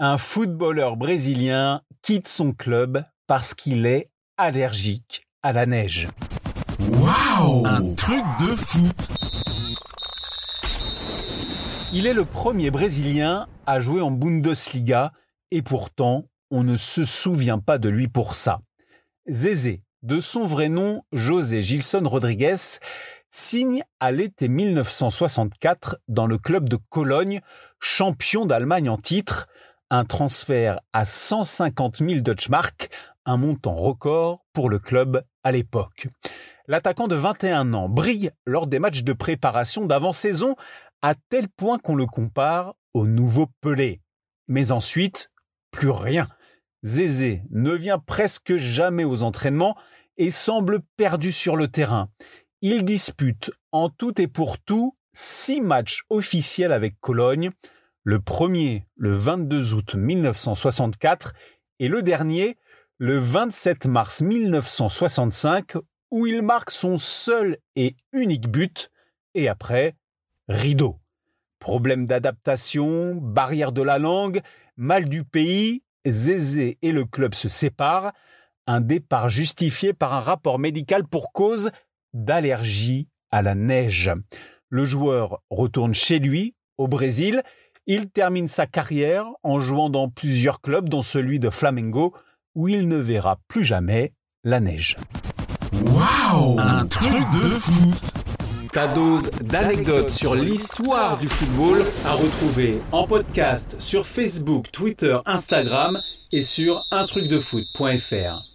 Un footballeur brésilien quitte son club parce qu'il est allergique à la neige. Waouh Un truc de fou Il est le premier Brésilien à jouer en Bundesliga et pourtant on ne se souvient pas de lui pour ça. Zézé, de son vrai nom José Gilson Rodriguez, signe à l'été 1964 dans le club de Cologne, champion d'Allemagne en titre, un transfert à 150 000 Deutschmark, un montant record pour le club à l'époque. L'attaquant de 21 ans brille lors des matchs de préparation d'avant-saison à tel point qu'on le compare au nouveau Pelé. Mais ensuite, plus rien. Zézé ne vient presque jamais aux entraînements et semble perdu sur le terrain. Il dispute en tout et pour tout six matchs officiels avec Cologne, le premier le 22 août 1964 et le dernier le 27 mars 1965 où il marque son seul et unique but et après, rideau. Problème d'adaptation, barrière de la langue, mal du pays, Zézé et le club se séparent, un départ justifié par un rapport médical pour cause d'allergie à la neige. Le joueur retourne chez lui, au Brésil, il termine sa carrière en jouant dans plusieurs clubs, dont celui de Flamengo, où il ne verra plus jamais la neige. Waouh Un truc de fou ta dose d'anecdotes sur l'histoire du football à retrouver en podcast sur Facebook, Twitter, Instagram et sur untrucdefoot.fr.